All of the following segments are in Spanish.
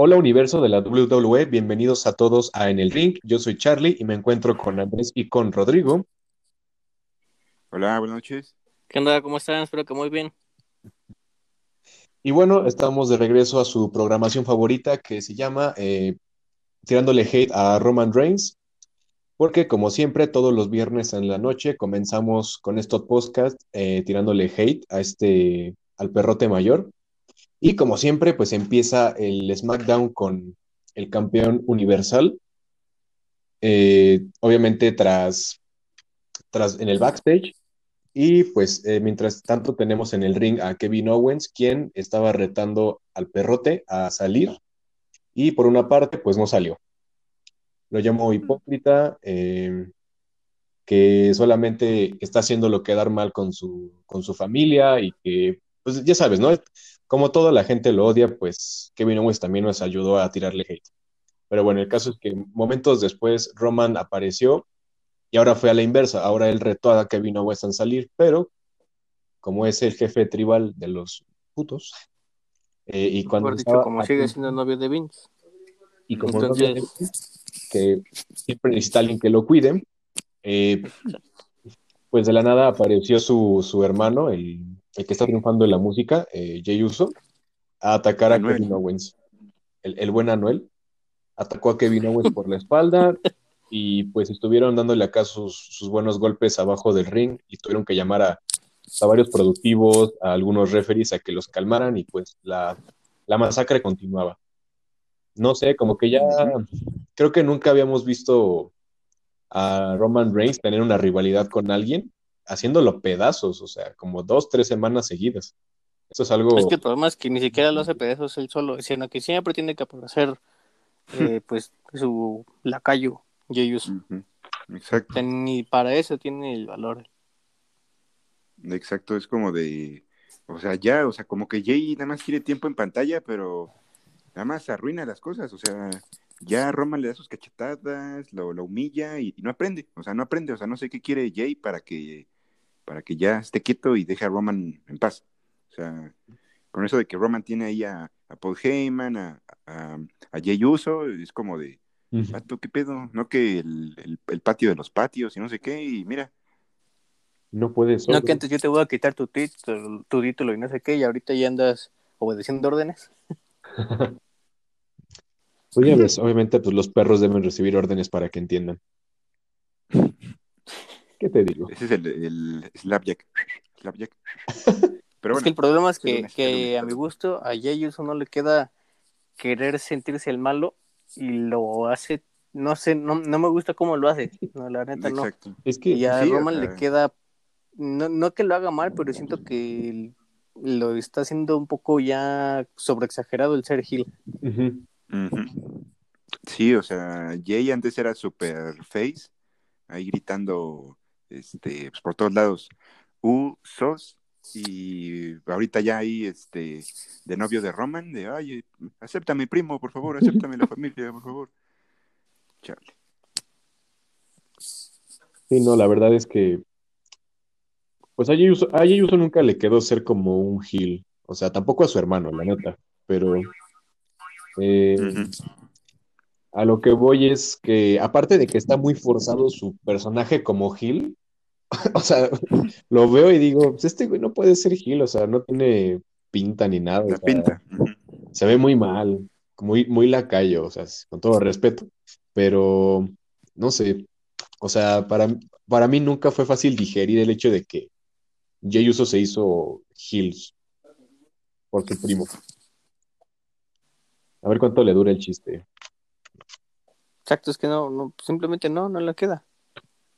Hola universo de la WWE, bienvenidos a todos a En el Ring. Yo soy Charlie y me encuentro con Andrés y con Rodrigo. Hola, buenas noches. ¿Qué onda? ¿Cómo están? Espero que muy bien. Y bueno, estamos de regreso a su programación favorita que se llama eh, Tirándole Hate a Roman Reigns. Porque como siempre, todos los viernes en la noche comenzamos con estos podcasts eh, tirándole hate a este, al perrote mayor. Y como siempre, pues empieza el SmackDown con el campeón universal. Eh, obviamente tras, tras en el backstage. Y pues eh, mientras tanto tenemos en el ring a Kevin Owens, quien estaba retando al perrote a salir. Y por una parte, pues no salió. Lo llamó hipócrita, eh, que solamente está haciendo lo que dar mal con su, con su familia y que, pues ya sabes, ¿no? Como toda la gente lo odia, pues Kevin Owens también nos ayudó a tirarle hate. Pero bueno, el caso es que momentos después Roman apareció y ahora fue a la inversa. Ahora él retó a Kevin Owens a salir, pero como es el jefe tribal de los putos, eh, y cuando. Dicho, como sigue siendo novio de Vince. Y como Entonces... novio de Vince, que siempre necesita alguien que lo cuide, eh, pues de la nada apareció su, su hermano, el el que está triunfando en la música, eh, Jay Uso, a atacar a Kevin Owens. El, buen Anuel atacó a Kevin Owens por la espalda y pues estuvieron dándole acá sus, buenos golpes abajo del ring y tuvieron que llamar a, varios productivos, a algunos referees a que los calmaran y pues la, la masacre continuaba. No sé, como que ya creo que nunca habíamos visto a Roman Reigns tener una rivalidad con alguien haciéndolo pedazos, o sea, como dos, tres semanas seguidas. Eso es algo... Es que el problema es que ni siquiera lo hace pedazos él solo, sino que siempre tiene que aparecer, eh, pues, su lacayo, Jeyus. Exacto. ni para eso tiene el valor. Exacto, es como de... O sea, ya, o sea, como que Jay nada más quiere tiempo en pantalla, pero nada más arruina las cosas, o sea, ya Roman le da sus cachetadas, lo, lo humilla y, no aprende, o sea, no aprende, o sea, no sé qué quiere Jay para que para que ya esté quieto y deje a Roman en paz. O sea, con eso de que Roman tiene ahí a, Paul Heyman, a, a, Jay Uso, es como de, ¿qué pedo? No que el, patio de los patios y no sé qué, y mira. No puedes. No que antes yo te voy a quitar tu título, tu título y no sé qué, y ahorita ya andas obedeciendo órdenes. Oye, obviamente, pues los perros deben recibir órdenes para que entiendan. ¿Qué te digo? Ese es el, el Slapjack. Slapjack. Pero bueno, es que el problema es que, que a mi gusto a Jay Uso no le queda querer sentirse el malo y lo hace, no sé, no, no me gusta cómo lo hace, no, la neta Exacto. no. Es que y a Roman le queda, no, no que lo haga mal, pero siento que lo está haciendo un poco ya sobreexagerado el ser Gil. Sí, o sea, Jay antes era super face, ahí gritando este, pues por todos lados, sos y ahorita ya hay este de novio de Roman, de ay, acéptame primo, por favor, acéptame la familia, por favor. Charlie. Sí, no, la verdad es que pues a Jey Uso, nunca le quedó ser como un Gil, o sea, tampoco a su hermano, la neta, pero eh, a lo que voy es que, aparte de que está muy forzado su personaje como Gil, o sea, lo veo y digo, pues este güey no puede ser Gil, o sea, no tiene pinta ni nada. La pinta. Se ve muy mal, muy, muy lacayo, o sea, con todo respeto, pero no sé, o sea, para, para mí nunca fue fácil digerir el hecho de que Jay Uso se hizo Gil por su primo. A ver cuánto le dura el chiste. Exacto, es que no, no, simplemente no, no le queda.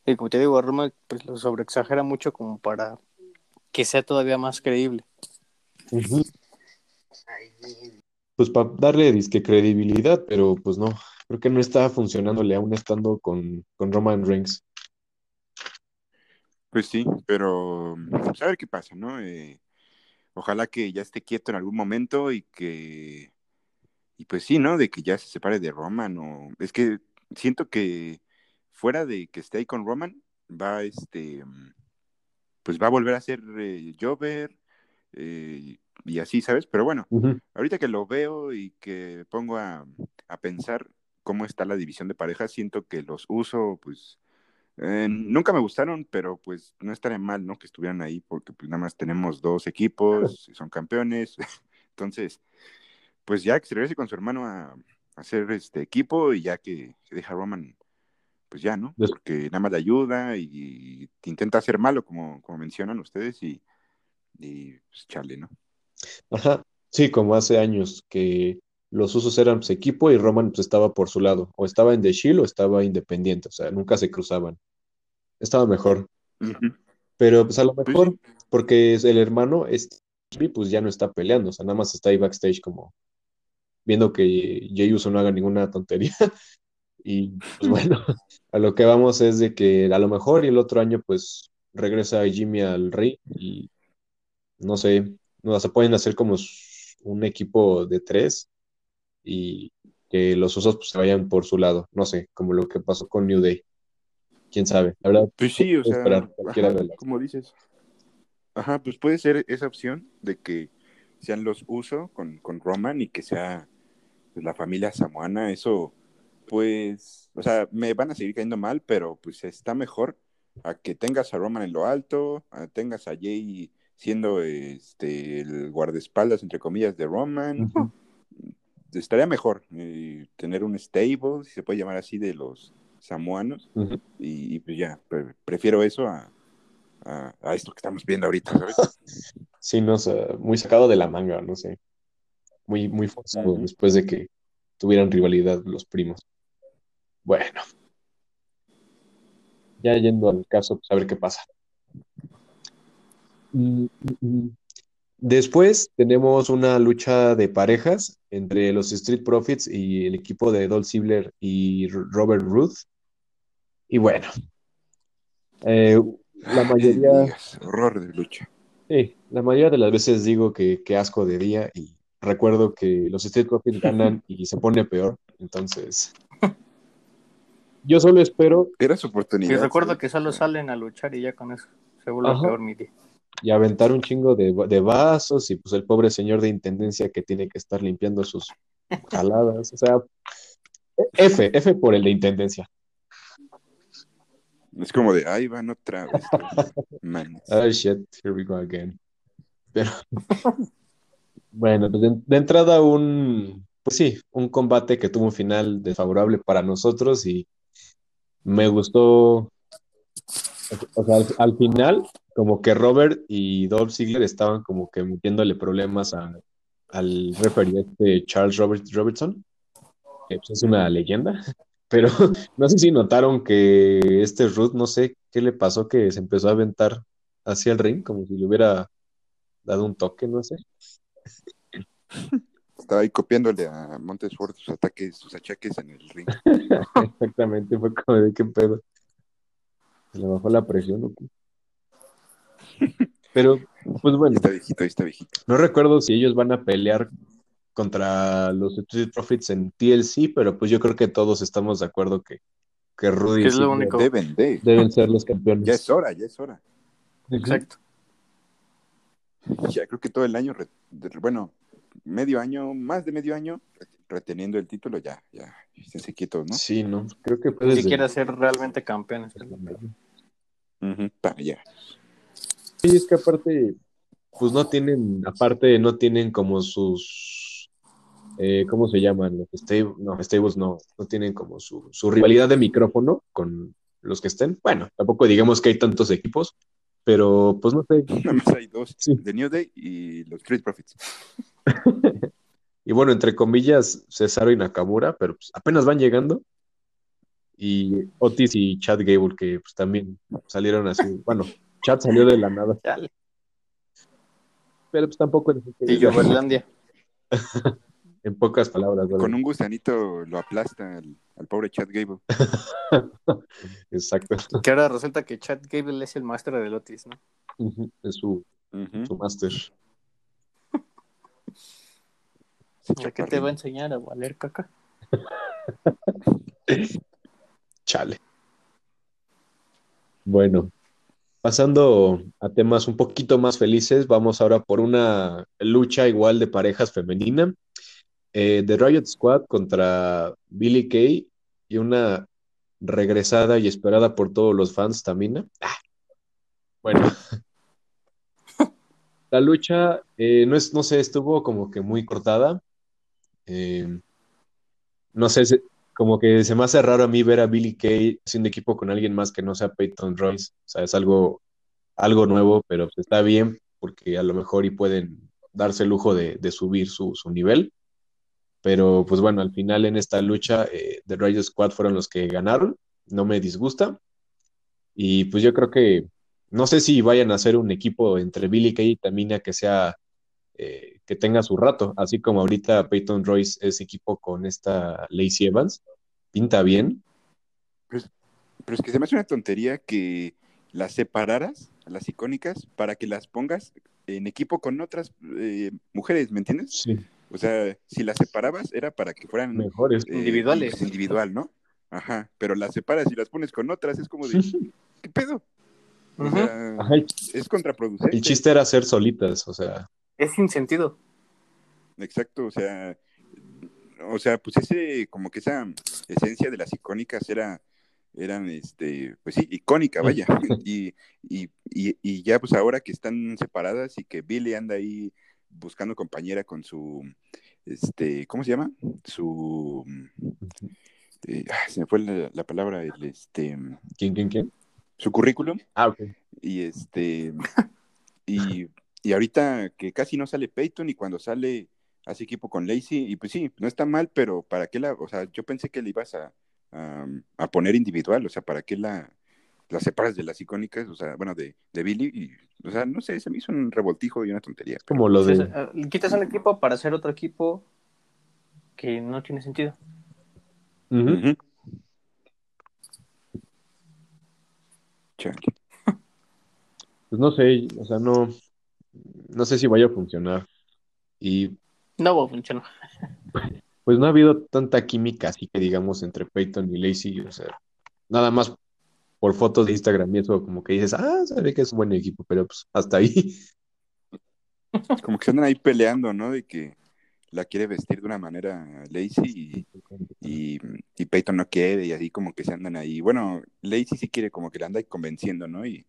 Y como te digo, Roma pues lo sobreexagera mucho como para que sea todavía más creíble. Pues para darle disque credibilidad, pero pues no, creo que no está funcionándole aún estando con, con Roman Reigns. Pues sí, pero pues, a ver qué pasa, ¿no? Eh, ojalá que ya esté quieto en algún momento y que y pues sí, ¿no? De que ya se separe de Roman o... Es que siento que fuera de que esté ahí con Roman, va este... Pues va a volver a ser eh, Jover, eh, así, ¿sabes? Pero bueno, ahorita que lo veo y que pongo a, pensar cómo está la división de parejas, siento que los uso, pues, eh, nunca me gustaron, pero pues no estaría mal, ¿no? Que estuvieran ahí, porque pues nada más tenemos dos equipos, y son campeones, entonces, pues ya que se regrese con su hermano a, hacer este equipo y ya que se deja Roman, pues ya, ¿no? Porque nada más le ayuda y, intenta hacer malo, como, como mencionan ustedes, y, y pues chale, ¿no? Ajá, sí, como hace años que los usos eran pues, equipo y Roman pues, estaba por su lado, o estaba en The Shield o estaba independiente, o sea, nunca se cruzaban. Estaba mejor. Pero pues a lo pues mejor, porque es el hermano, este, pues ya no está peleando, o sea, nada más está ahí backstage como viendo que Jey Uso no haga ninguna tontería. y pues bueno, a lo que vamos es de que a lo mejor y el otro año pues regresa Jimmy al rey y no sé, no, se pueden hacer como un equipo de tres y que los usos pues, se vayan por su lado, no sé, como lo que pasó con New Day. Quién sabe, la verdad. Pues sí, o sea, como dices. Ajá, pues puede ser esa opción de que sean los uso con, con Roman y que sea pues, la familia samoana, eso pues, o sea, me van a seguir cayendo mal, pero pues está mejor a que tengas a Roman en lo alto, a tengas a Jay siendo este el guardaespaldas entre comillas de Roman. Estaría mejor eh, tener un stable, si se puede llamar así, de los samoanos. y, pues ya, prefiero eso a, a, esto que estamos viendo ahorita, ¿sabes? sí, no sé, muy sacado de la manga, no sé. Muy, muy forzado después de que tuvieran rivalidad los primos. Bueno. Ya yendo al caso, pues a ver qué pasa. Mm, mm, mm. Después tenemos una lucha de parejas entre los Street Profits y el equipo de Dolph Ziggler y Robert Ruth. Y bueno, eh, la mayoría... horror de lucha. Sí, la mayoría de las veces digo que, que asco de día y recuerdo que los Street Profits ganan y se pone peor. Entonces, yo solo espero... Era su oportunidad. Y recuerdo que solo salen a luchar y ya con eso se vuelve peor mi día y aventar un chingo de, vasos y pues el pobre señor de intendencia que tiene que estar limpiando sus jaladas. O sea, F, F por el de intendencia. Es como de, ahí van otra vez. oh shit, here we go again. Pero, bueno, pues de, entrada un, pues sí, un combate que tuvo un final desfavorable para nosotros y me gustó, o sea, al final como que Robert y Dolph Ziggler estaban como que metiéndole problemas al referee este Charles Robert, Robertson, que pues, es una leyenda, pero no sé si notaron que este Ruth, no sé qué le pasó, que se empezó a aventar hacia el ring, como si le hubiera dado un toque, no sé. Estaba ahí copiándole a Montesford sus ataques, sus achaques en el ring. Exactamente, fue como de qué pedo. Se le bajó la presión, ¿o qué? Pero, pues bueno. Está viejito, está viejito. No recuerdo si ellos van a pelear contra los Street Profits en TLC, pero pues yo creo que todos estamos de acuerdo que, que Rudy es lo único. Deben, deben ser los campeones. Ya es hora, ya es hora. Exacto. Ya creo que todo el año, bueno, medio año, más de medio año, reteniendo el título, ya, ya, esténse quietos, ¿no? Sí, no, creo que puede. Si quiere ser realmente campeones. ya. Sí, es que aparte, pues no tienen, aparte no tienen como sus, eh, ¿cómo se llaman? Los stables, no, stables no, no tienen como su, su rivalidad de micrófono con los que estén. Bueno, tampoco digamos que hay tantos equipos, pero pues no sé. Nada más hay dos, The New Day y los Street Profits. y bueno, entre comillas, Cesaro y Nakamura, pero pues apenas van llegando. Y Otis y Chad Gable, que pues también salieron así, bueno, Chat salió de la nada. Pero pues tampoco Y yo, Berlandia. en pocas palabras. Con un gusanito lo aplasta al, pobre Chad Gable. Exacto. Que ahora resulta que Chad Gable es el maestro de Lotis, ¿no? Es su, su máster. qué te va a enseñar a valer caca? Chale. Bueno, pasando a temas un poquito más felices, vamos ahora por una lucha igual de parejas femenina. Eh, The Riot Squad contra Billy Kay y una regresada y esperada por todos los fans, Tamina. Ah. Bueno, la lucha, eh, no, es, no sé, estuvo como que muy cortada. Eh, no sé, como que se me hace raro a mí ver a Billy Kay haciendo equipo con alguien más que no sea Peyton Royce. O sea, es algo, algo nuevo, pero pues está bien porque a lo mejor y pueden darse el lujo de, subir su, nivel. Pero pues bueno, al final en esta lucha, eh, The Riot Squad fueron los que ganaron. No me disgusta. Y pues yo creo que no sé si vayan a hacer un equipo entre Billy Kay y Tamina que sea eh, que tenga su rato, así como ahorita Peyton Royce es equipo con esta Lacey Evans, pinta bien. Pero es, que se me hace una tontería que las separaras, las icónicas, para que las pongas en equipo con otras eh, mujeres, ¿me entiendes? Sí. O sea, si las separabas era para que fueran mejores, eh, individuales. Individual, ¿no? Ajá, pero las separas y las pones con otras, es como de, ¿qué pedo? es contraproducente. El chiste era ser solitas, o sea. Es sin sentido. Exacto, o sea, o sea, pues ese, como que esa esencia de las icónicas era, eran, este, pues sí, icónica, vaya. Y, y, y, ya, pues ahora que están separadas y que Billy anda ahí buscando compañera con su, este, ¿cómo se llama? Su, eh, se me fue la, palabra, el, este. ¿Quién, quién, quién? su currículum. Ah, ok. Y este, y, y ahorita que casi no sale Peyton y cuando sale hace equipo con Lacey, y pues sí, no está mal, pero ¿para qué la, o sea, yo pensé que le ibas a, a, poner individual, o sea, ¿para qué la, la separas de las icónicas, o sea, bueno, de, de Billy, y, o sea, no sé, se me hizo un revoltijo y una tontería. Como lo de... Eh, quitas un equipo para hacer otro equipo que no tiene sentido. Pues no sé, o sea, no, no sé si vaya a funcionar. Y no va a funcionar. Pues no ha habido tanta química así que digamos entre Peyton y Lacey, o sea, nada más por fotos de Instagram y eso como que dices, ah, sabe que es un buen equipo, pero pues hasta ahí. Como que se andan ahí peleando, ¿no? De que la quiere vestir de una manera Lacey y, y, Peyton no quiere y así como que se andan ahí. Bueno, Lacey sí quiere como que la anda ahí convenciendo, ¿no? Y,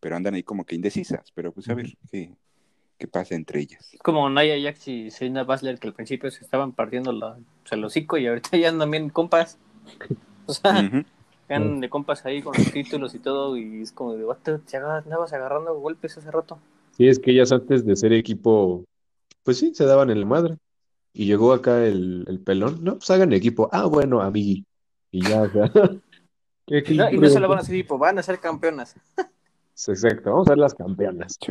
pero andan ahí como que indecisas, pero pues a ver qué, qué pasa entre ellas. Como Naya Jax y Selena Basler que al principio se estaban partiendo la, el hocico y ahorita ya andan bien compas. O sea, uh de compas ahí con los títulos y todo y es como de, te andabas agarrando golpes hace rato. Sí, es que ellas antes de ser equipo, pues sí, se daban el madre. Y llegó acá el, pelón, no, pues hagan equipo. Ah, bueno, amigui. Y ya, o sea. y no se lo van a hacer equipo, van a ser campeonas. Exacto, vamos a ser las campeonas.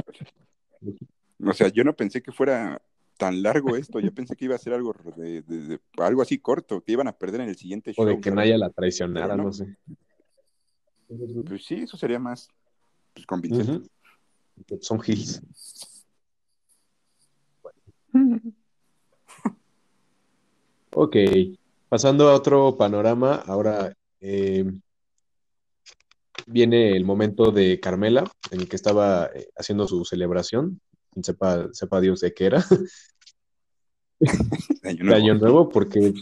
O sea, yo no pensé que fuera tan largo esto, yo pensé que iba a ser algo de, algo así corto, que iban a perder en el siguiente show. O de que Naya la traicionara, no. sé. Pues sí, eso sería más pues, convincente. Son gils. Ok, pasando a otro panorama, ahora eh, viene el momento de Carmela, en el que estaba eh, haciendo su celebración, sepa, sepa Dios de qué era. de Año Nuevo, porque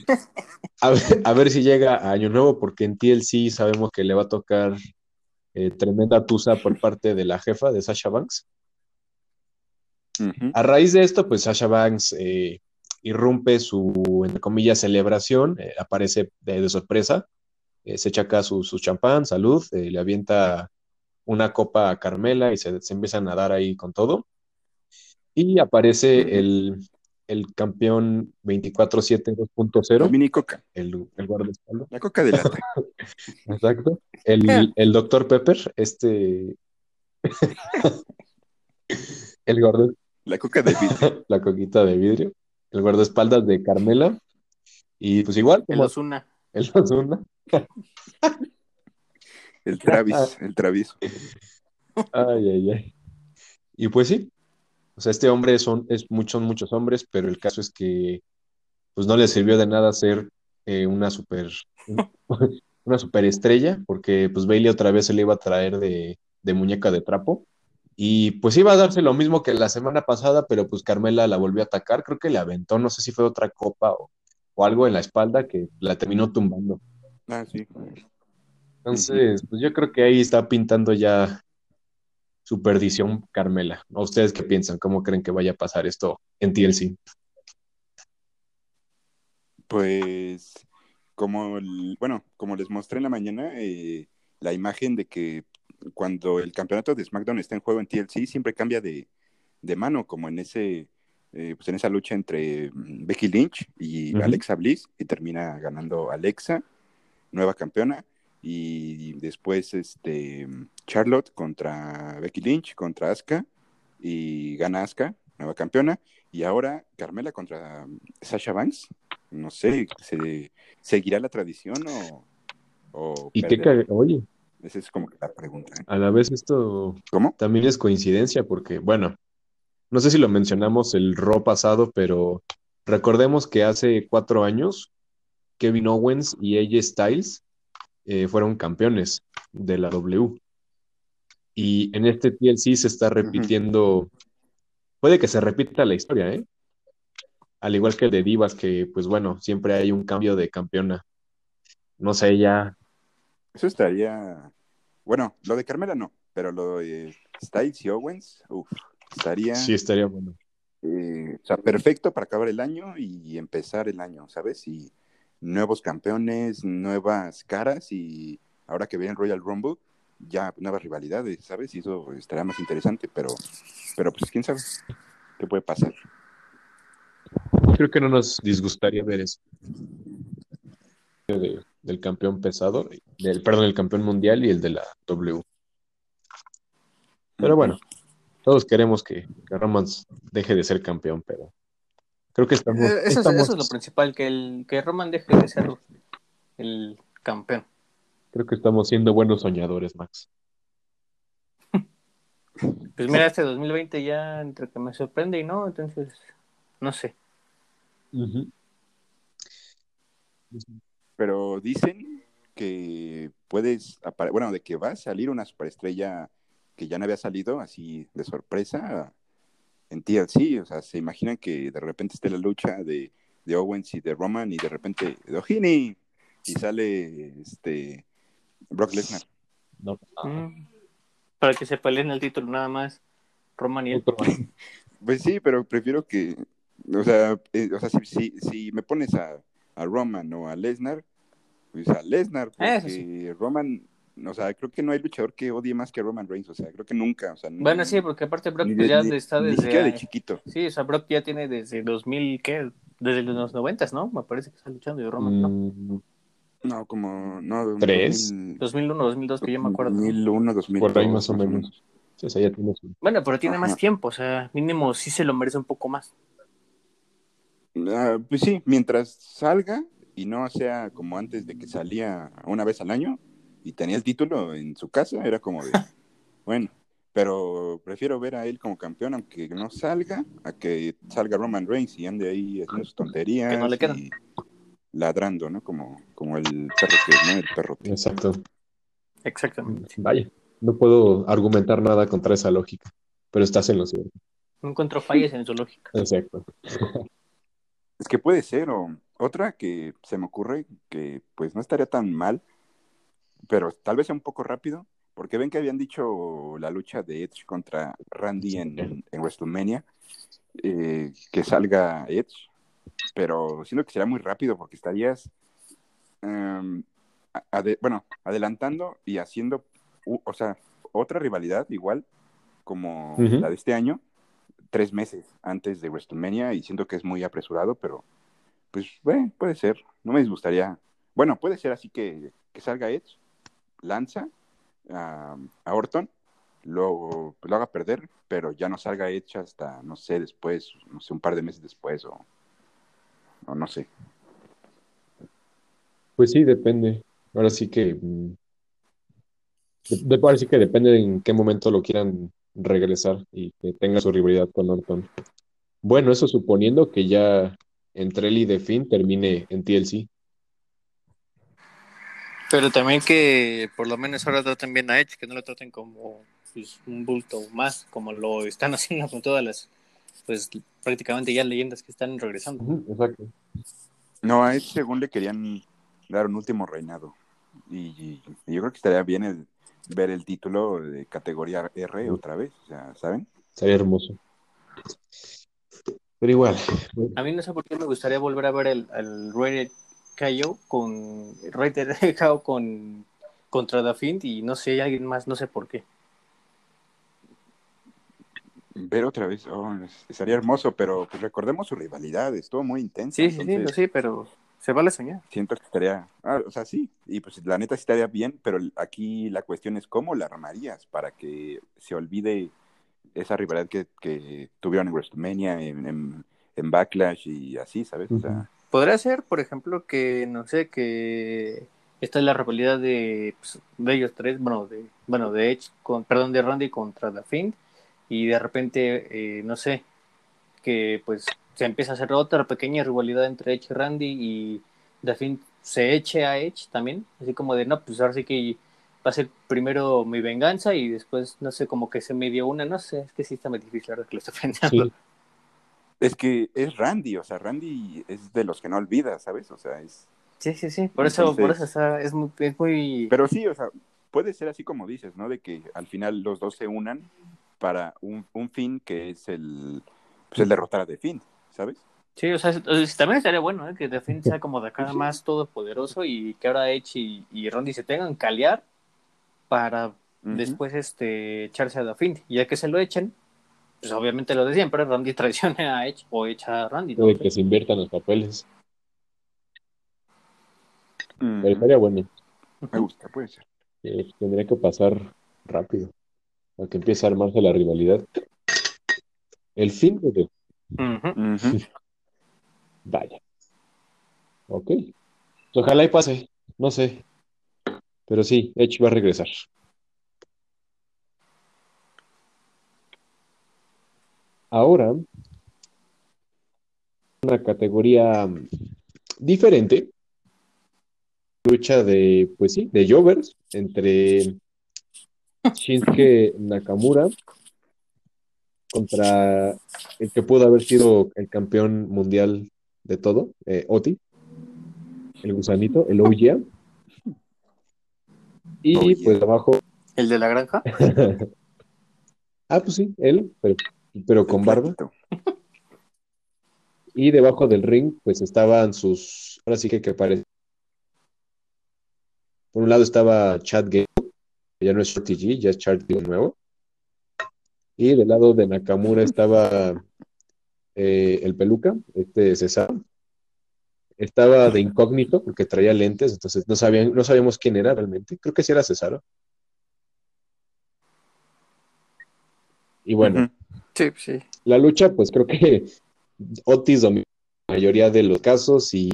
a ver, si llega a Año Nuevo, porque en TLC sabemos que le va a tocar eh, tremenda tusa por parte de la jefa de Sasha Banks. A raíz de esto, pues Sasha Banks irrumpe su, entre comillas, celebración, eh, aparece de, sorpresa, eh, se echa acá su, champán, salud, eh, le avienta una copa a Carmela y se, se empiezan a dar ahí con todo. Y aparece el, el campeón 24-7 2.0. Mini Coca. El, el guardaespaldas. La Coca de lata. Exacto. El, el Dr. Pepper, este. el gordo. La coca de vidrio. la coquita de vidrio el guardaespaldas de Carmela. Y pues igual. El Osuna. El Osuna. el Travis, el Travis. Ay, ay, ay. Y pues sí. O sea, este hombre son, es muchos, muchos hombres, pero el caso es que pues no le sirvió de nada ser eh, una super una superestrella, porque pues Bailey otra vez se le iba a traer de, de muñeca de trapo. Y pues iba a darse lo mismo que la semana pasada, pero pues Carmela la volvió a atacar, creo que le aventó, no sé si fue otra copa o, algo en la espalda que la terminó tumbando. Ah, sí. Entonces, pues yo creo que ahí está pintando ya su perdición Carmela. ¿A ustedes qué piensan? ¿Cómo creen que vaya a pasar esto en TLC? Pues, como, bueno, como les mostré en la mañana, eh, la imagen de que cuando el campeonato de SmackDown está en juego en TLC, siempre cambia de, mano, como en ese eh, pues en esa lucha entre mm, Becky Lynch y Alexa Bliss, y termina ganando Alexa, nueva campeona, y después este Charlotte contra Becky Lynch, contra Asuka, y gana Asuka, nueva campeona, y ahora Carmela contra Sasha Banks, no sé, ¿se, ¿seguirá la tradición o...? o ¿Y qué, oye, esa es como la pregunta. ¿eh? A la vez esto ¿Cómo? también es coincidencia porque, bueno, no sé si lo mencionamos el Raw pasado, pero recordemos que hace cuatro años Kevin Owens y AJ Styles eh, fueron campeones de la W. Y en este TLC se está repitiendo, puede que se repita la historia, ¿eh? Al igual que el de Divas, que pues bueno, siempre hay un cambio de campeona. No sé, ya eso estaría. Bueno, lo de Carmela no, pero lo de Styles y Owens, uff, estaría. Sí, estaría bueno. Eh, o sea, perfecto para acabar el año y empezar el año, ¿sabes? Y nuevos campeones, nuevas caras y ahora que viene Royal Rumble, ya nuevas rivalidades, ¿sabes? Y eso estaría más interesante, pero, pero pues quién sabe qué puede pasar. Creo que no nos disgustaría ver eso del campeón pesado, del, perdón, el campeón mundial y el de la W. Pero bueno, todos queremos que, que Roman deje de ser campeón, pero creo que estamos, eh, eso, Es, lo principal, que, el, que Roman deje de ser el campeón. Creo que estamos siendo buenos soñadores, Max. Pues mira, este 2020 ya entre que me sorprende y no, entonces, no sé. Pero dicen que puedes, bueno, de que va a salir una superestrella que ya no había salido así de sorpresa en TLC. O sea, se imaginan que de repente esté la lucha de, Owens y de Roman y de repente de y sale este Brock Lesnar. Mm. Para que se peleen el título nada más. Roman y el Pues sí, pero prefiero que, o sea, eh, o sea si, si, me pones a, a Roman o a Lesnar, pues a Lesnar, porque Roman, o sea, creo que no hay luchador que odie más que Roman Reigns, o sea, creo que nunca, o sea, Bueno, sí, porque aparte Brock pues, ya está desde... Ni de chiquito. Sí, o sea, Brock ya tiene desde 2000, ¿qué? Desde los 90, ¿no? Me parece que está luchando y Roman, ¿no? Mm. No, como, no, ¿Tres? 2001, 2002, que yo me acuerdo. 2001, 2002. Por ahí más o menos. O sea, ya tiene Bueno, pero tiene más tiempo, o sea, mínimo sí se lo merece un poco más. Ah, pues sí, mientras salga, y no sea como antes de que salía una vez al año y tenía el título en su casa, era como de, bueno, pero prefiero ver a él como campeón aunque no salga, a que salga Roman Reigns y ande ahí haciendo sus tonterías y ladrando, ¿no? Como, como el perro que, ¿no? El perro. Exacto. Exactamente. Vaya, no puedo argumentar nada contra esa lógica, pero estás en lo cierto. No encuentro fallas en su lógica. Exacto. Es que puede ser, o otra que se me ocurre que pues no estaría tan mal, pero tal vez sea un poco rápido, porque ven que habían dicho la lucha de Edge contra Randy en, en WrestleMania, eh, que salga Edge, pero siento que será muy rápido porque estarías, em, bueno, adelantando y haciendo, o sea, otra rivalidad igual como la de este año, tres meses antes de WrestleMania y siento que es muy apresurado, pero pues bueno, puede ser, no me disgustaría. Bueno, puede ser así que, salga Edge, lanza a, Orton, lo, lo haga perder, pero ya no salga Edge hasta, no sé, después, no sé, un par de meses después o, no sé. Pues sí, depende. Ahora sí que... Mm, ahora sí que depende en qué momento lo quieran regresar y que tenga su rivalidad con Orton. Bueno, eso suponiendo que ya entre él y The Finn termine en TLC. Pero también que por lo menos ahora traten bien a Edge, que no lo traten como pues, un bulto más, como lo están haciendo con todas las, pues prácticamente ya leyendas que están regresando. exacto. No, a Edge según le querían dar un último reinado. Y, yo creo que estaría bien ver el título de categoría R otra vez, o sea, ¿saben? Sería hermoso. Pero igual. A mí no sé por qué me gustaría volver a ver el, el Rated KO con Rated KO con contra Dafint y no sé, alguien más, no sé por qué. Ver otra vez, oh, estaría hermoso, pero pues recordemos su rivalidad, estuvo muy intensa. Sí, sí, sí, sí, pero se vale soñar. Siento que estaría, ah, o sea, sí, y pues la neta sí estaría bien, pero aquí la cuestión es cómo la armarías para que se olvide esa rivalidad que, tuvieron en WrestleMania, en, Backlash y así, ¿sabes? O sea, Podría ser, por ejemplo, que, no sé, que esta es la rivalidad de, pues, de ellos tres, bueno, de, bueno, de Edge, con, perdón, de Randy contra The Fiend, y de repente, eh, no sé, que pues se empieza a hacer otra pequeña rivalidad entre Edge y Randy y The Fiend se eche a Edge también, así como de, no, pues ahora sí que va a ser primero mi venganza y después, no sé, como que se me dio una, no sé, es que sí está muy difícil ahora que lo estoy pensando. Es que es Randy, o sea, Randy es de los que no olvida, ¿sabes? O sea, es... Sí, sí, sí, por eso, por eso es, muy, es muy... Pero sí, o sea, puede ser así como dices, ¿no? De que al final los dos se unan para un, un fin que es el, pues el derrotar a The Finn, ¿sabes? Sí, o sea, también estaría bueno ¿eh? que The Finn sea como de acá más todopoderoso y que ahora Edge y, y Randy se tengan que aliar para después este echarse a The Finn. Y ya que se lo echen, pues obviamente lo de siempre, Randy traicione a Edge o echa a Randy. ¿no? que se inviertan los papeles. Mm. Pero estaría bueno. Me gusta, puede ser. tendría que pasar rápido para que empiece a armarse la rivalidad. El fin de... Vaya. Ok. Ojalá y pase. No sé. Pero sí, Edge va a regresar. Ahora, una categoría diferente. Lucha de, pues sí, de Jovers entre Shinsuke Nakamura contra el que pudo haber sido el campeón mundial de todo, eh, Oti, el gusanito, el Ouya. Y pues abajo. ¿El de la granja? ah, pues sí, él, pero pero con barba. Y debajo del ring, pues estaban sus. Ahora sí que, que parece. Por un lado estaba Chad Gable, que ya no es Shorty G, ya es Chad Gable nuevo. Y del lado de Nakamura estaba eh, el peluca, este César. Estaba de incógnito porque traía lentes, entonces no, sabían, no sabíamos quién era realmente. Creo que sí era César. Y bueno, Sí, sí. La lucha, pues creo que Otis domina la mayoría de los casos y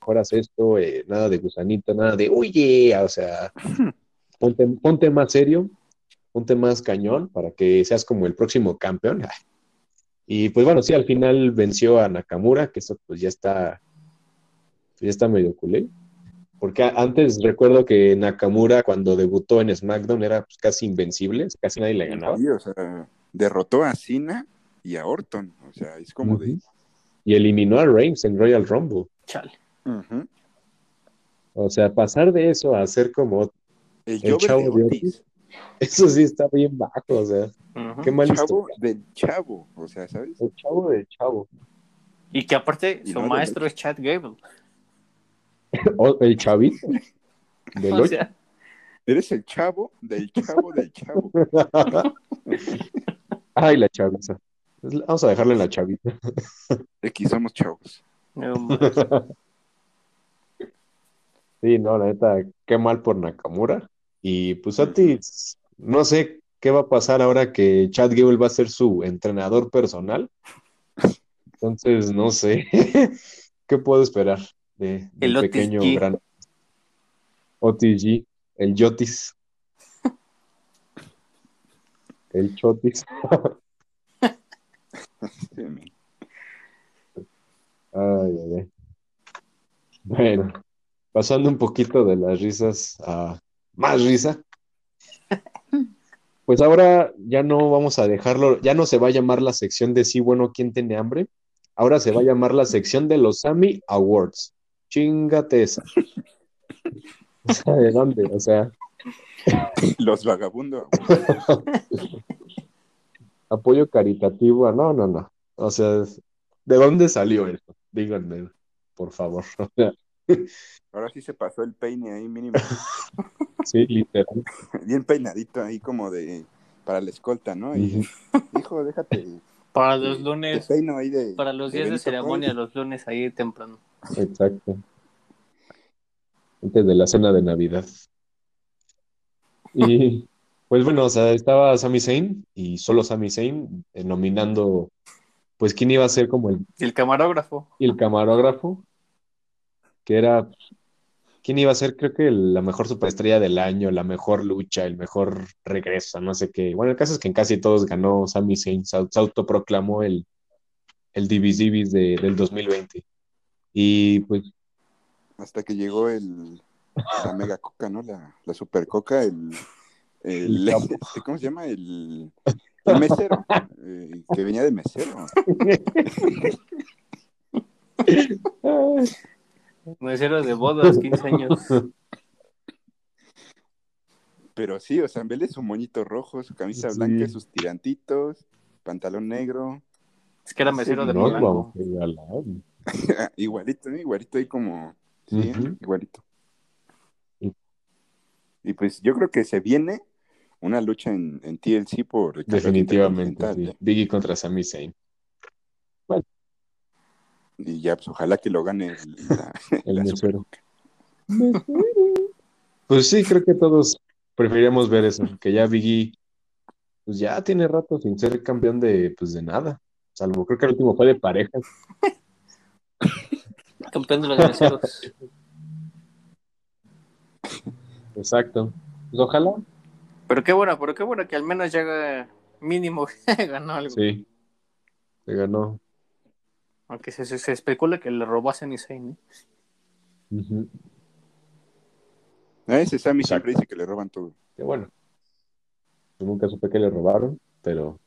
mejoras esto, eh, nada de gusanito, nada de oye, o sea, ponte, más serio, ponte más cañón para que seas como el próximo campeón. Y pues bueno, sí, al final venció a Nakamura, que eso pues ya está, ya está medio culé. Porque antes recuerdo que Nakamura cuando debutó en SmackDown era pues, casi invencible, casi nadie le ganaba. Sí, o sea, derrotó a Cena y a Orton, o sea, es como de... Y eliminó a Reigns en Royal Rumble. Chale. O sea, pasar de eso a ser como el, chavo de Ortiz. Eso sí está bien bajo, o sea, qué mal El chavo del chavo, o sea, ¿sabes? El chavo del chavo. Y que aparte su maestro es Chad Gable. el chavito. Eres el chavo del chavo del chavo. Ay, la chaviza. Vamos a dejarle la chavita. Aquí somos chavos. sí, no, la neta, qué mal por Nakamura. Y pues a ti, no sé qué va a pasar ahora que Chad Gable va a ser su entrenador personal. Entonces, no sé. ¿Qué puedo esperar? De, el pequeño gran OTG, el Yotis. el Chotis. Ay, ay, ay. Bueno, pasando un poquito de las risas a más risa. Pues ahora ya no vamos a dejarlo, ya no se va a llamar la sección de sí, bueno, ¿quién tiene hambre? Ahora se va a llamar la sección de los Sammy Awards. Chingate esa. O sea, ¿de dónde? O sea. Los vagabundos. Apoyo caritativo. No, no, no. O sea, ¿de dónde salió eso? Díganme, por favor. Ahora sí se pasó el peine ahí mínimo. Sí, literal. Bien peinadito ahí como de para la escolta, ¿no? Y, hijo, déjate. Para los lunes. para los días de, ceremonia, los lunes ahí temprano. Exacto. Antes de la cena de Navidad. Y pues bueno, o sea, estaba Sami Zayn y solo Sami Zayn eh, nominando, pues quién iba a ser como el... El camarógrafo. Y el camarógrafo, que era ¿Quién iba a ser? Creo que la mejor superestrella del año, la mejor lucha, el mejor regreso, no sé qué. Bueno, el caso es que en casi todos ganó Sami Zayn, se, autoproclamó el, el Divis de, del 2020. Y pues... Hasta que llegó el, la mega coca, ¿no? La, la super coca, el, el, ¿cómo se llama? El, el mesero, eh, que venía de mesero. Mesero de bodas, 15 años. Pero sí, o sea, en vez de su moñito rojo, su camisa blanca, sus tirantitos, pantalón negro. Es que era mesero de bodas. igualito, igualito ahí como. Sí, igualito. Y pues yo creo que se viene una lucha en, en TLC por. Definitivamente. Biggie contra Sami Zayn. Y ya, pues ojalá que lo gane el, el Pues sí, creo que todos preferiríamos ver eso, que ya Biggie, pues ya tiene rato sin ser campeón de, pues de nada. Salvo, creo que el último fue de parejas. Campeón de los meseros. Exacto. Pues ojalá. Pero qué bueno, pero qué bueno que al menos llega mínimo ganó algo. Sí, se ganó. Aunque se, se, especula que le robó a Sami Zayn. A ese Sammy siempre dice que le roban todo. Qué bueno. Yo nunca supe que le robaron, pero.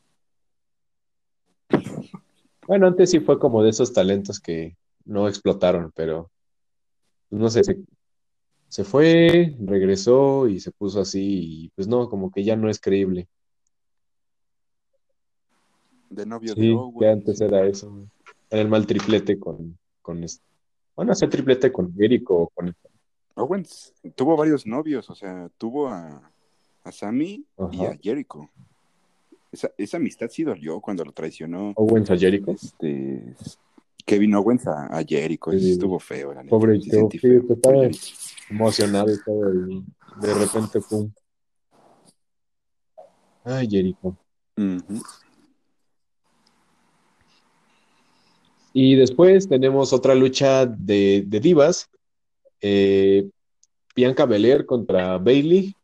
Bueno, antes sí fue como de esos talentos que no explotaron, pero. Pues no sé, se, fue, regresó y se puso así, y pues no, como que ya no es creíble. De novio sí, de que antes era eso en el mal triplete con, con este. Bueno, hacer triplete con Jericho con Owens tuvo varios novios, o sea, tuvo a, a Sammy y a Jericho. Esa, esa, amistad sí dolió cuando lo traicionó. Owens a Jericho. Este, Kevin Owens a, a Jericho, estuvo feo. La Pobre Jericho, estaba emocionado y todo, y de repente, pum. Ay, Jericho. Y después tenemos otra lucha de, divas. Eh, Bianca Belair contra Bailey,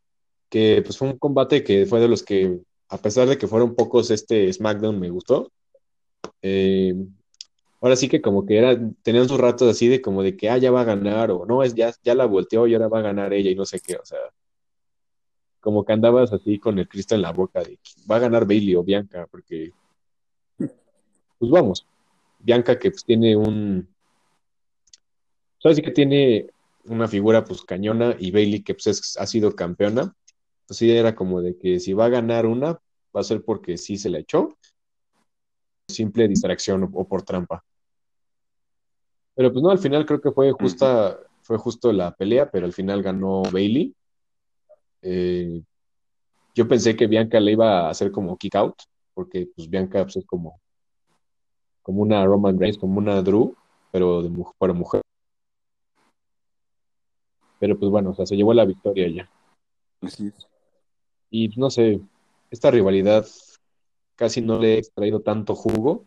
que pues fue un combate que fue de los que, a pesar de que fueron pocos, este SmackDown me gustó. Eh, ahora sí que como que era, tenían sus ratos así de como de que, ah, ya va a ganar, o no, es ya, ya la volteó y ahora va a ganar ella y no sé qué, o sea, como que andabas así con el Cristo en la boca de, va a ganar Bailey o Bianca, porque, pues vamos, Bianca que pues tiene un, sabes que tiene una figura pues cañona y Bailey que pues ha sido campeona, pues sí era como de que si va a ganar una, va a ser porque sí se la echó, simple distracción o, por trampa. Pero pues no, al final creo que fue justa, fue justo la pelea, pero al final ganó Bailey. Eh, yo pensé que Bianca le iba a hacer como kick out, porque pues Bianca pues, es como como una Roman Reigns, como una Drew, pero de para mujer. Pero pues bueno, o sea, se llevó la victoria ya. Así es. Y pues, no sé, esta rivalidad casi no le he extraído tanto jugo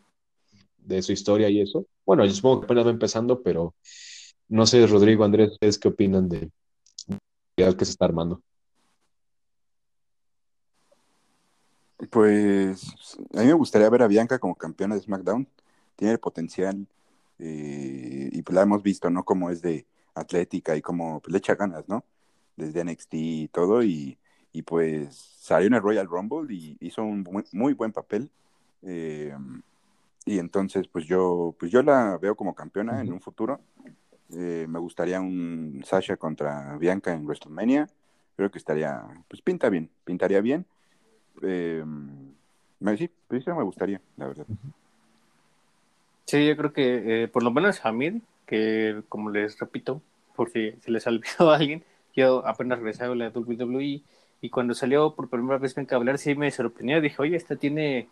de su historia y eso. Bueno, yo supongo que apenas va empezando, pero no sé, Rodrigo, Andrés, ¿ustedes qué opinan de la que se está armando? Pues a mí me gustaría ver a Bianca como campeona de SmackDown tiene el potencial Eh, y pues la hemos visto, ¿no? Como es de atlética y como pues, le echa ganas, ¿no? Desde NXT y todo, y, pues salió en el Royal Rumble y hizo un muy, buen papel. Eh, y entonces, pues yo, pues yo la veo como campeona en un futuro. Eh, me gustaría un Sasha contra Bianca en WrestleMania. Creo que estaría, pues pinta bien, pintaría bien. Eh, sí, pues eso me gustaría, la verdad. Sí, yo creo que eh, por lo menos Hamid, que como les repito, porque se les ha olvidado a alguien, yo apenas regresé a la WWE y cuando salió por primera vez en hablar sí me sorprendió, dije, oye, esta tiene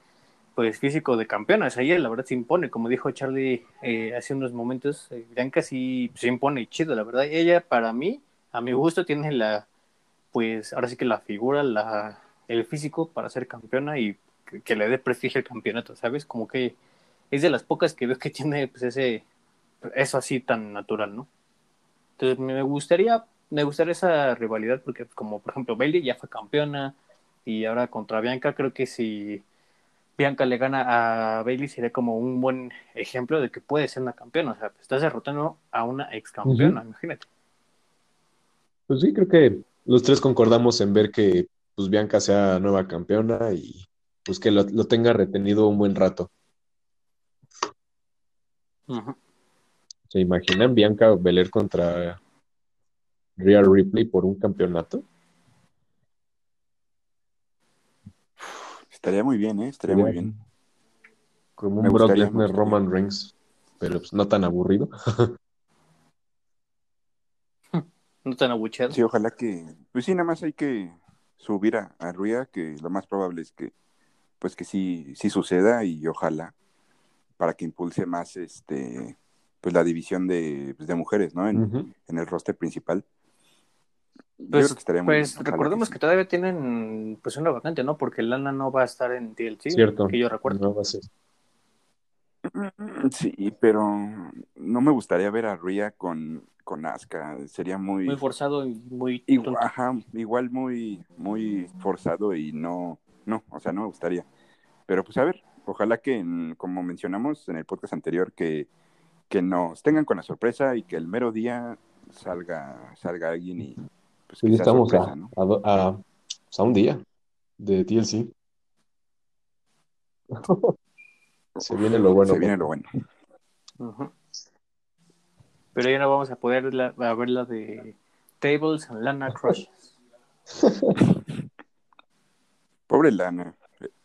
pues físico de campeona, o sea, ella la verdad se impone, como dijo Charlie eh, hace unos momentos, eh, Bianca sí se impone chido, la verdad, ella para mí, a mi gusto, tiene la, pues ahora sí que la figura, la, el físico para ser campeona y que, le dé prestigio al campeonato, ¿sabes? Como que es de las pocas que veo que tiene pues ese, eso así tan natural, ¿no? Entonces me gustaría, me gustaría esa rivalidad porque como por ejemplo Bailey ya fue campeona y ahora contra Bianca creo que si Bianca le gana a Bailey sería como un buen ejemplo de que puede ser una campeona. O sea, estás derrotando a una ex campeona, imagínate. Pues sí, creo que los tres concordamos en ver que pues Bianca sea nueva campeona y pues que lo, tenga retenido un buen rato. ¿Se imaginan Bianca Belair contra Real Ripley por un campeonato? Estaría muy bien, ¿eh? Estaría, muy bien. Como un Brock Lesnar Roman Reigns, pero pues no tan aburrido. no tan abucheado. Sí, ojalá que. Pues sí, nada más hay que subir a, a Ruia, que lo más probable es que, pues que sí, sí suceda y ojalá para que impulse más este pues la división de, pues, de mujeres, ¿no? En, en el roster principal. Pues, pues recordemos que, todavía tienen pues una vacante, ¿no? Porque Lana no va a estar en TLC, Cierto. que yo recuerdo. No va a ser. Sí, pero no me gustaría ver a Ria con, con Asuka, sería muy... Muy forzado y muy... Igual, ajá, igual muy, muy forzado y no, no, o sea, no me gustaría. Pero pues a ver, ojalá que, como mencionamos en el podcast anterior, que, que nos tengan con la sorpresa y que el mero día salga, salga alguien y pues ya estamos a, a, un día de TLC. se viene lo bueno. Se viene lo bueno. Pero ya no vamos a poder a ver la de Tables and Lana Crushes. Pobre Lana.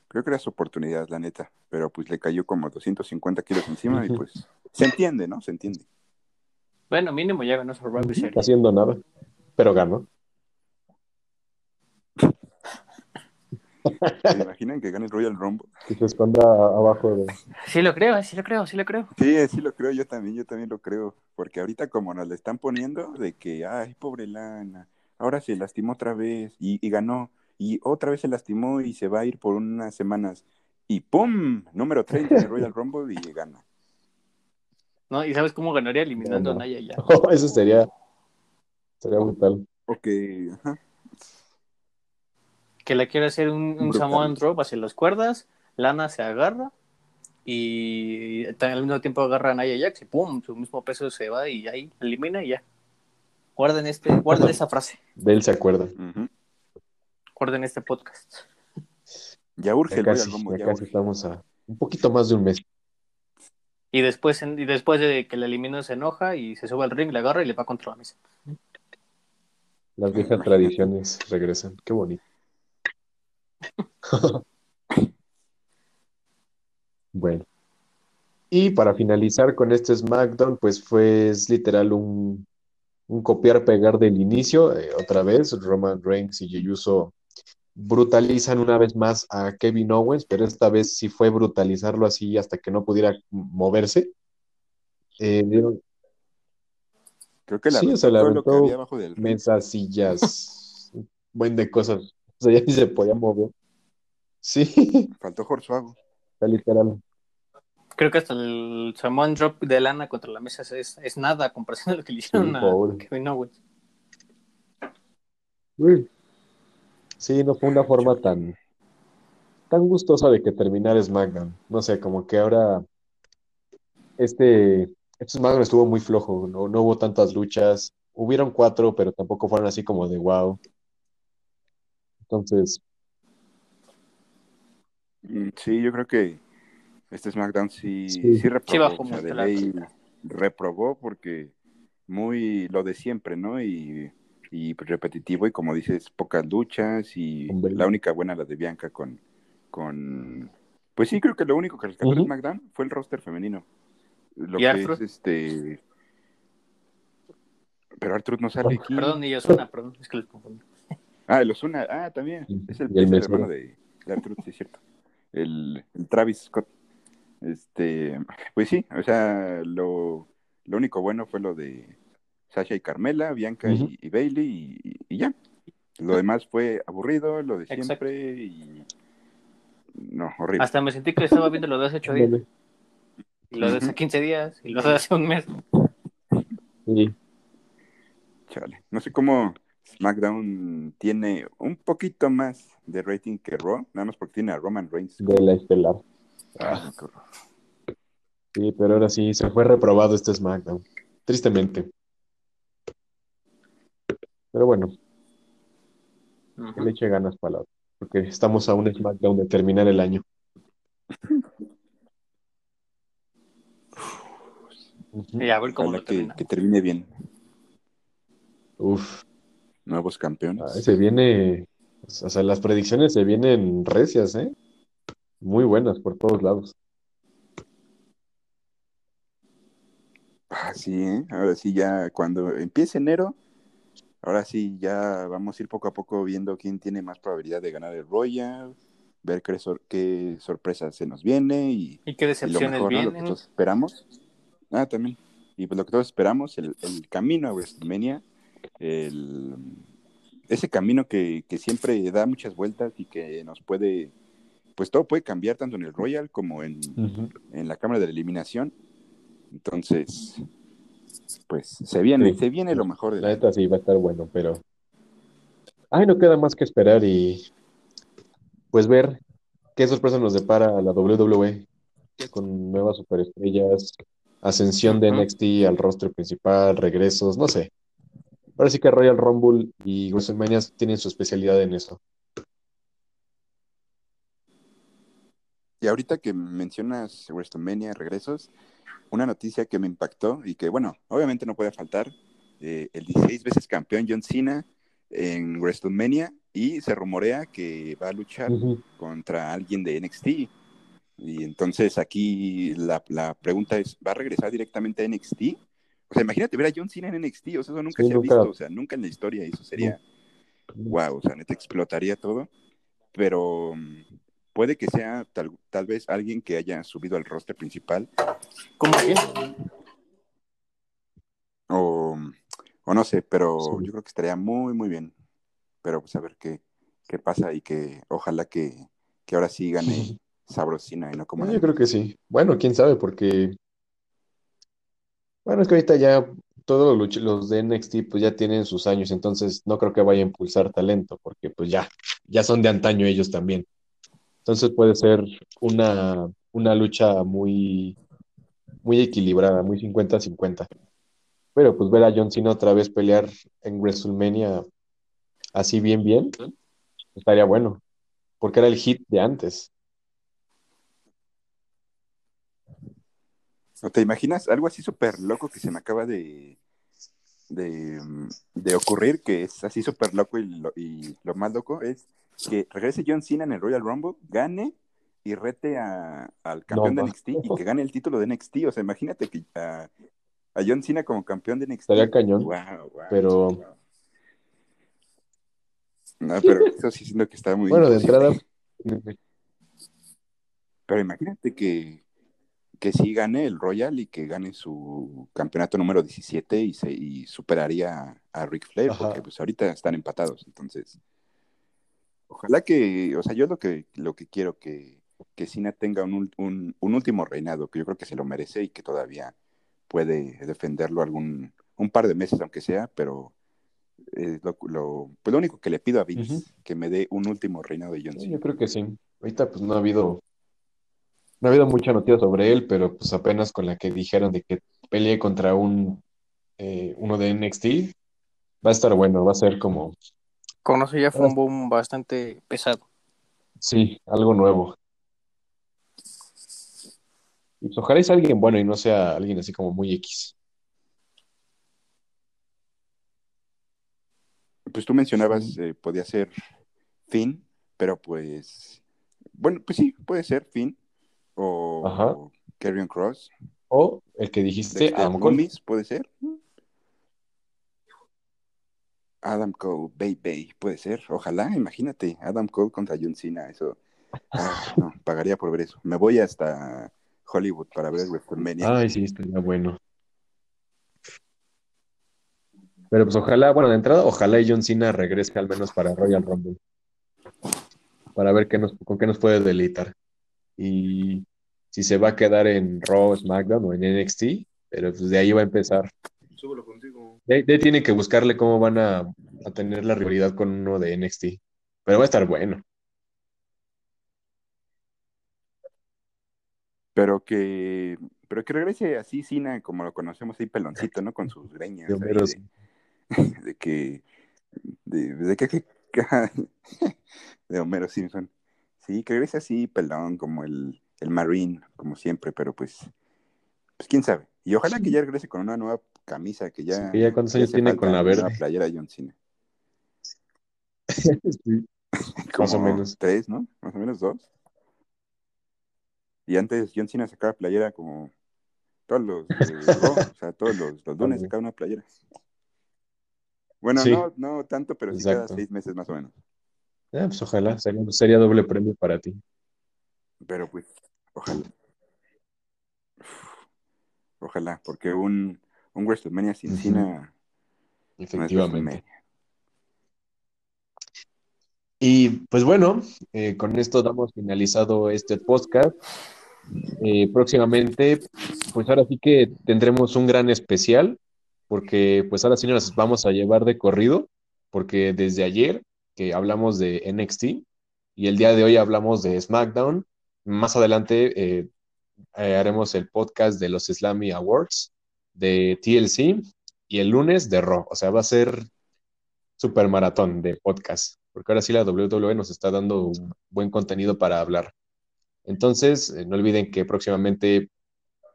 Creo que era su oportunidad, la neta. Pero pues le cayó como 250 kilos encima y pues se entiende, ¿no? Se entiende. Bueno, mínimo ya ganó Survivor Series. Está haciendo nada, pero ganó. ¿Se imaginan que gane el Royal Rumble? Que se esconda abajo de... Sí lo creo, sí lo creo, sí lo creo. Sí, sí lo creo, yo también, yo también lo creo. Porque ahorita como nos le están poniendo de que, ay, pobre Lana, ahora se lastimó otra vez y, ganó. Y otra vez se lastimó y se va a ir por unas semanas. Y ¡pum! Número 30 en el Royal Rumble y gana. No, ¿y sabes cómo ganaría eliminando a Naya ya? Oh, eso sería, sería brutal. Ok, ajá que le quiere hacer un, un Samoan Drop hacia las cuerdas, Lana se agarra y al mismo tiempo agarra a Naya Jax y pum, su mismo peso se va y ahí elimina y ya. Guarden este, guarden esa frase. De él se acuerda. Guarden este podcast. Ya urge ya casi, ya, casi estamos a un poquito más de un mes. Y después, y después de que le eliminó se enoja y se sube al ring, le agarra y le va contra la mesa. Las viejas tradiciones regresan. Qué bonito. bueno. Y para finalizar con este SmackDown, pues fue literal un, copiar-pegar del inicio. Eh, otra vez, Roman Reigns y Yeyuso brutalizan una vez más a Kevin Owens, pero esta vez sí fue brutalizarlo así hasta que no pudiera moverse. Eh, Creo que la sí, o sea, mesas, sillas, buen de cosas. Sea, ya ni se podía mover. Sí. Faltó Horsuago. Está literal. Creo que hasta el Samoan Drop de lana contra la mesa es, es nada a comparación de lo que le hicieron a Kevin Owens. Sí, no fue una forma tan tan gustosa de que terminar SmackDown. No sé, como que ahora este Este SmackDown estuvo muy flojo, no, no hubo tantas luchas. Hubieron cuatro, pero tampoco fueron así como de wow. Entonces. Mm, sí, yo creo que este SmackDown sí, sí. reprobó. reprobó porque muy lo de siempre, ¿no? Y, repetitivo y como dices, pocas luchas y la única buena la de Bianca con, con... Pues sí, creo que lo único que rescató uh SmackDown fue el roster femenino. Lo que es este... Pero Arthur no sale aquí. Perdón, y Osuna, perdón, es que les confundo. Ah, el Osuna, ah, también. Es el, el hermano de, de Arthur, sí es cierto. El, el Travis Scott. Este, pues sí, o sea, lo, lo único bueno fue lo de Sasha y Carmela, Bianca y, Bailey y, ya. Lo demás fue aburrido, lo de siempre y... No, horrible. Hasta me sentí que estaba viendo lo de hace ocho días. Y lo de hace 15 días y lo de hace un mes. Sí. Chale. No sé cómo SmackDown tiene un poquito más de rating que Raw, nada más porque tiene a Roman Reigns. De la estelar. Ah, Sí, pero ahora sí, se fue reprobado este SmackDown. Tristemente. Pero bueno. Que le eche ganas para la Porque estamos a un SmackDown de terminar el año. Y a ver cómo que, que, termine bien. Uf. Nuevos campeones. se viene. O sea, las predicciones se vienen recias, ¿eh? Muy buenas por todos lados. Ah, sí, ¿eh? ahora sí, ya cuando empiece enero, ahora sí, ya vamos a ir poco a poco viendo quién tiene más probabilidad de ganar el Royal, ver qué, qué sorpresa se nos viene y, qué decepciones vienen. Lo que todos esperamos. Ah, también. Y pues lo que todos esperamos, el, camino a WrestleMania, el, ese camino que, siempre da muchas vueltas y que nos puede, pues todo puede cambiar tanto en el Royal como en, en la Cámara de la Eliminación. Entonces, pues se viene, se viene lo mejor de la neta sí va a estar bueno, pero ay, no queda más que esperar y pues ver qué sorpresa nos depara la WWE con nuevas superestrellas, ascensión de NXT al rostro principal, regresos, no sé. Ahora sí que Royal Rumble y WrestleMania tienen su especialidad en eso. Y ahorita que mencionas WrestleMania, regresos, una noticia que me impactó y que, bueno, obviamente no puede faltar, eh, el 16 veces campeón John Cena en WrestleMania y se rumorea que va a luchar contra alguien de NXT. Y entonces aquí la, pregunta es, ¿va a regresar directamente a NXT? O sea, imagínate ver a John Cena en NXT, o sea, eso nunca se ha visto, o sea, nunca en la historia, eso sería, wow, o sea, neta explotaría todo, pero puede que sea tal, tal vez alguien que haya subido al roster principal. ¿Cómo quién? O, o no sé, pero yo creo que estaría muy, muy bien. Pero pues a ver qué, qué pasa y que ojalá que, que ahora sí gane Sabrosina y no como... Yo creo que sí. Bueno, quién sabe, porque... Bueno, es que ahorita ya todos los, los de NXT pues ya tienen sus años, entonces no creo que vaya a impulsar talento, porque pues ya, ya son de antaño ellos también. Entonces puede ser una, lucha muy, muy equilibrada, muy 50-50. Pero pues ver a John Cena otra vez pelear en WrestleMania así bien, bien, estaría bueno. Porque era el hit de antes. ¿No te imaginas? Algo así súper loco que se me acaba de, de, ocurrir, que es así súper loco y lo, y lo más loco es que regrese John Cena en el Royal Rumble, gane y rete al campeón de NXT y que gane el título de NXT. O sea, imagínate que a, John Cena como campeón de NXT. Estaría cañón. pero. No, pero eso sí siento que está muy. Bueno, de entrada. Pero imagínate que, que sí gane el Royal y que gane su campeonato número 17 y, se, y superaría a Ric Flair, porque pues ahorita están empatados, entonces ojalá que, o sea, yo lo que, lo que quiero que, que Cena tenga un, un, último reinado, que yo creo que se lo merece y que todavía puede defenderlo algún, un par de meses, aunque sea, pero lo, lo, pues lo único que le pido a Vince, que me dé un último reinado de John Cena. yo creo que sí. Ahorita pues no ha habido, no ha habido mucha noticia sobre él, pero pues apenas con la que dijeron de que pelee contra un eh, uno de NXT, va a estar bueno, va a ser como... Conoce ya fue un boom bastante pesado. Sí, algo nuevo. Pues, ojalá sea alguien bueno y no sea alguien así como muy X. Pues tú mencionabas, eh, podía ser Finn, pero pues, bueno, pues sí, puede ser Finn o Carrion Cross. O el que dijiste, Adam Cole. puede ser. Adam Cole, baby, puede ser. Ojalá, imagínate, Adam Cole contra John Cena, eso. Ah, no, pagaría por ver eso. Me voy hasta Hollywood para ver WrestleMania. Ay, sí, estaría bueno. Pero pues ojalá, bueno, de entrada, ojalá y John Cena regrese al menos para Royal Rumble. Para ver qué nos, con qué nos puede deleitar. Y si se va a quedar en Raw, SmackDown o en NXT, pero pues de ahí va a empezar. Súbelo contigo. De ahí, tienen que buscarle cómo van a, a, tener la rivalidad con uno de NXT. Pero va a estar bueno. Pero que, pero que regrese así, Cena, como lo conocemos ahí, peloncito, ¿no? Con sus greñas. De, que, de, de que, de Homero Simpson. Sí, que regrese así, pelón, como el, el Marine, como siempre, pero pues, pues quién sabe. Y ojalá que ya regrese con una nueva camisa, que ya... Sí, ya cuántos años tiene con la verde. Una playera John Cena. sí. Más o menos. Tres, ¿no? Más o menos dos. Y antes John Cena sacaba playera como todos los, o sea, todos los, los lunes sacaba una playera. Bueno, no, no tanto, pero sí cada seis meses más o menos. Ah, pues ojalá, sería, doble premio para ti. Pero pues, ojalá. Ojalá, porque un, un WrestleMania sin Cena. Efectivamente. y pues bueno, eh, con esto damos finalizado este podcast. Eh, próximamente, pues ahora sí que tendremos un gran especial, porque pues ahora sí nos vamos a llevar de corrido, porque desde ayer que hablamos de NXT y el día de hoy hablamos de SmackDown, más adelante eh, eh, haremos el podcast de los Slammy Awards, de TLC y el lunes de Raw. O sea, va a ser super maratón de podcast, porque ahora sí la WWE nos está dando un buen contenido para hablar. Entonces, eh, no olviden que próximamente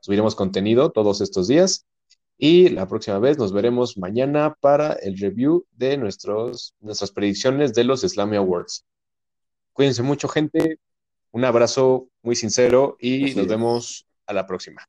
subiremos contenido todos estos días y la próxima vez nos veremos mañana para el review de nuestros, nuestras predicciones de los Slammy Awards. Cuídense mucho, gente. Un abrazo muy sincero y nos vemos a la próxima.